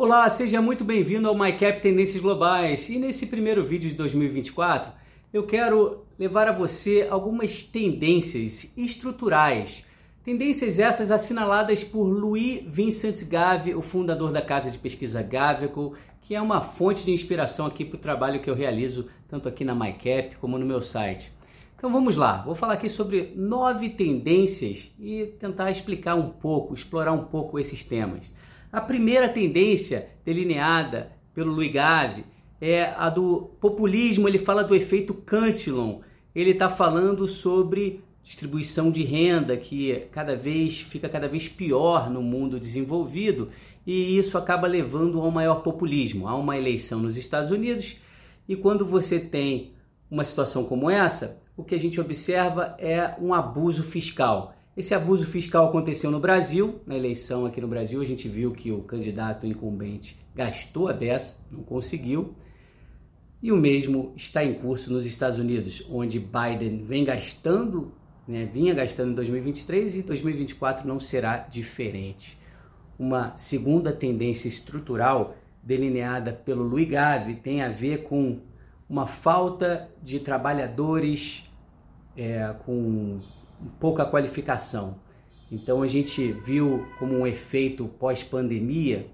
Olá, seja muito bem-vindo ao MyCap Tendências Globais. E nesse primeiro vídeo de 2024, eu quero levar a você algumas tendências estruturais. Tendências essas assinaladas por Louis Vincent Gave, o fundador da casa de pesquisa Gavico, que é uma fonte de inspiração aqui para o trabalho que eu realizo tanto aqui na MyCap como no meu site. Então vamos lá, vou falar aqui sobre nove tendências e tentar explicar um pouco, explorar um pouco esses temas. A primeira tendência delineada pelo Louis Gave é a do populismo, ele fala do efeito Cantillon. Ele está falando sobre distribuição de renda que cada vez fica cada vez pior no mundo desenvolvido e isso acaba levando a um maior populismo. Há uma eleição nos Estados Unidos e quando você tem uma situação como essa, o que a gente observa é um abuso fiscal. Esse abuso fiscal aconteceu no Brasil, na eleição aqui no Brasil, a gente viu que o candidato incumbente gastou a beça, não conseguiu. E o mesmo está em curso nos Estados Unidos, onde Biden vem gastando, né, vinha gastando em 2023 e 2024 não será diferente. Uma segunda tendência estrutural delineada pelo Louis Gave tem a ver com uma falta de trabalhadores é, com pouca qualificação. Então a gente viu como um efeito pós-pandemia,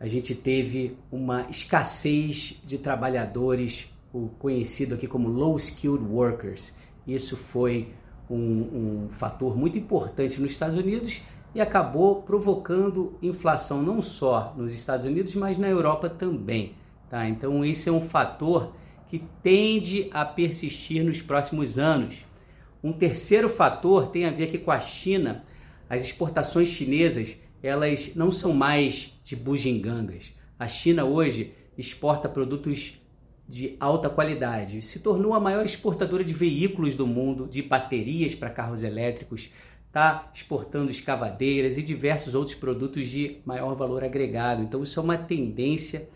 a gente teve uma escassez de trabalhadores, o conhecido aqui como low skilled workers. Isso foi um, um fator muito importante nos Estados Unidos e acabou provocando inflação não só nos Estados Unidos, mas na Europa também. Tá? Então esse é um fator que tende a persistir nos próximos anos. Um terceiro fator tem a ver aqui com a China. As exportações chinesas, elas não são mais de bugigangas. A China hoje exporta produtos de alta qualidade. Se tornou a maior exportadora de veículos do mundo, de baterias para carros elétricos, está exportando escavadeiras e diversos outros produtos de maior valor agregado. Então, isso é uma tendência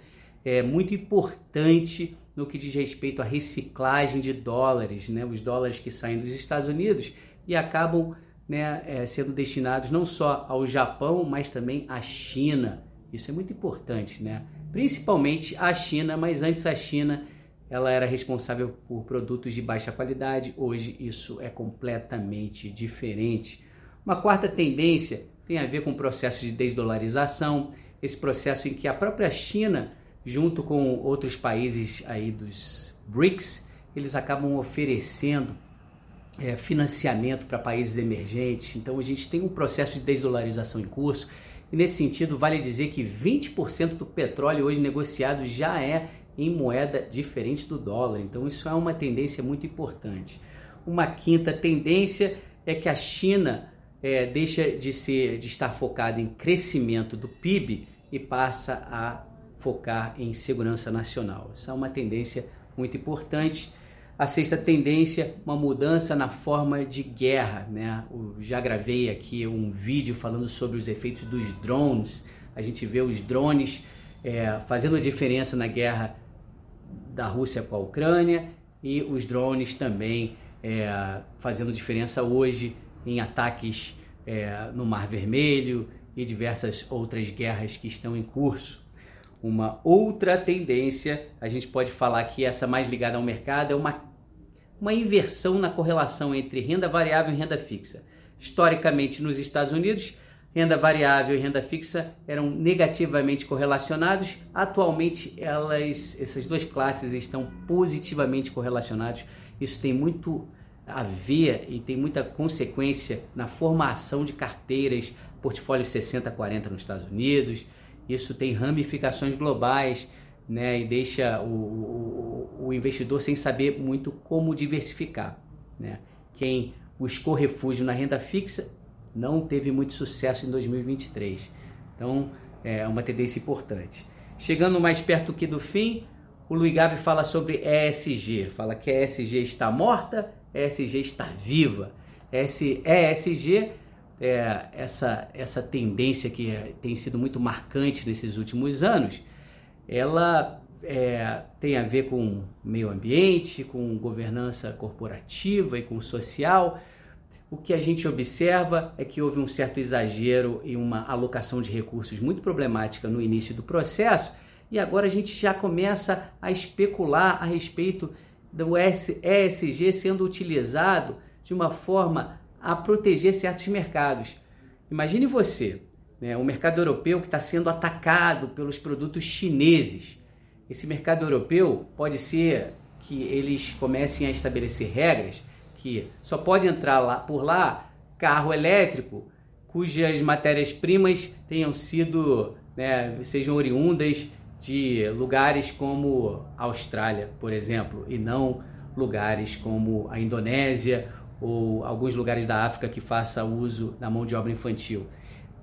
é, muito importante no que diz respeito à reciclagem de dólares, né? os dólares que saem dos Estados Unidos e acabam né, é, sendo destinados não só ao Japão, mas também à China. Isso é muito importante, né? principalmente a China, mas antes a China ela era responsável por produtos de baixa qualidade, hoje isso é completamente diferente. Uma quarta tendência tem a ver com o processo de desdolarização, esse processo em que a própria China junto com outros países aí dos BRICS, eles acabam oferecendo é, financiamento para países emergentes. Então a gente tem um processo de desdolarização em curso. E nesse sentido, vale dizer que 20% do petróleo hoje negociado já é em moeda diferente do dólar. Então isso é uma tendência muito importante. Uma quinta tendência é que a China é, deixa de ser de estar focada em crescimento do PIB e passa a focar em segurança nacional. Essa é uma tendência muito importante. A sexta tendência, uma mudança na forma de guerra. Né? Eu já gravei aqui um vídeo falando sobre os efeitos dos drones. A gente vê os drones é, fazendo a diferença na guerra da Rússia com a Ucrânia e os drones também é, fazendo diferença hoje em ataques é, no Mar Vermelho e diversas outras guerras que estão em curso. Uma outra tendência, a gente pode falar que essa mais ligada ao mercado, é uma, uma inversão na correlação entre renda variável e renda fixa. Historicamente, nos Estados Unidos, renda variável e renda fixa eram negativamente correlacionados. Atualmente, elas, essas duas classes estão positivamente correlacionadas. Isso tem muito a ver e tem muita consequência na formação de carteiras, portfólio 60-40 nos Estados Unidos, isso tem ramificações globais né, e deixa o, o, o investidor sem saber muito como diversificar. Né? Quem buscou refúgio na renda fixa não teve muito sucesso em 2023. Então, é uma tendência importante. Chegando mais perto que do fim, o Luiz Gave fala sobre ESG. Fala que a ESG está morta, a ESG está viva. Esse ESG é, essa, essa tendência que é, tem sido muito marcante nesses últimos anos, ela é, tem a ver com meio ambiente, com governança corporativa e com social, o que a gente observa é que houve um certo exagero e uma alocação de recursos muito problemática no início do processo, e agora a gente já começa a especular a respeito do ESG sendo utilizado de uma forma a proteger certos mercados. Imagine você, né, o mercado europeu que está sendo atacado pelos produtos chineses. Esse mercado europeu pode ser que eles comecem a estabelecer regras que só pode entrar lá por lá carro elétrico cujas matérias-primas tenham sido, né, sejam oriundas de lugares como a Austrália, por exemplo, e não lugares como a Indonésia ou alguns lugares da África que faça uso da mão de obra infantil.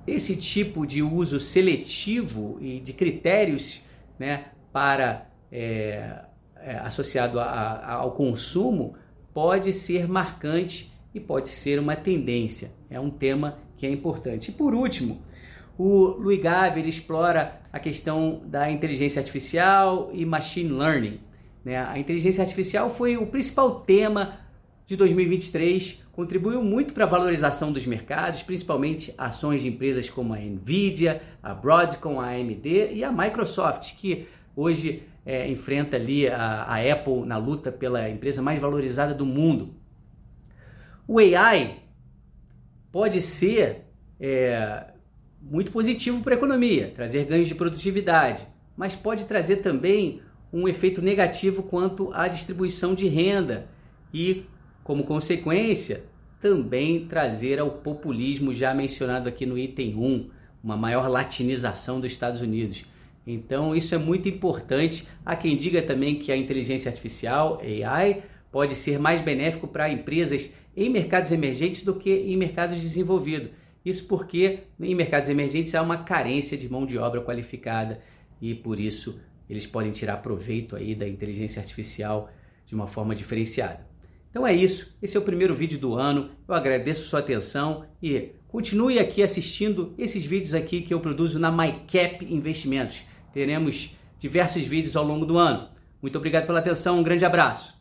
Esse tipo de uso seletivo e de critérios né, para é, é, associado a, a, ao consumo pode ser marcante e pode ser uma tendência. É um tema que é importante. E por último, o Louis Gave ele explora a questão da inteligência artificial e machine learning. Né? A inteligência artificial foi o principal tema de 2023, contribuiu muito para a valorização dos mercados, principalmente ações de empresas como a Nvidia, a Broadcom, a AMD e a Microsoft, que hoje é, enfrenta ali a, a Apple na luta pela empresa mais valorizada do mundo. O AI pode ser é, muito positivo para a economia, trazer ganhos de produtividade, mas pode trazer também um efeito negativo quanto à distribuição de renda e, como consequência, também trazer ao populismo já mencionado aqui no item 1, uma maior latinização dos Estados Unidos. Então, isso é muito importante. Há quem diga também que a inteligência artificial, AI, pode ser mais benéfico para empresas em mercados emergentes do que em mercados desenvolvidos. Isso porque em mercados emergentes há uma carência de mão de obra qualificada e por isso eles podem tirar proveito aí da inteligência artificial de uma forma diferenciada. Então é isso, esse é o primeiro vídeo do ano. Eu agradeço sua atenção e continue aqui assistindo esses vídeos aqui que eu produzo na MyCap Investimentos teremos diversos vídeos ao longo do ano. Muito obrigado pela atenção, um grande abraço.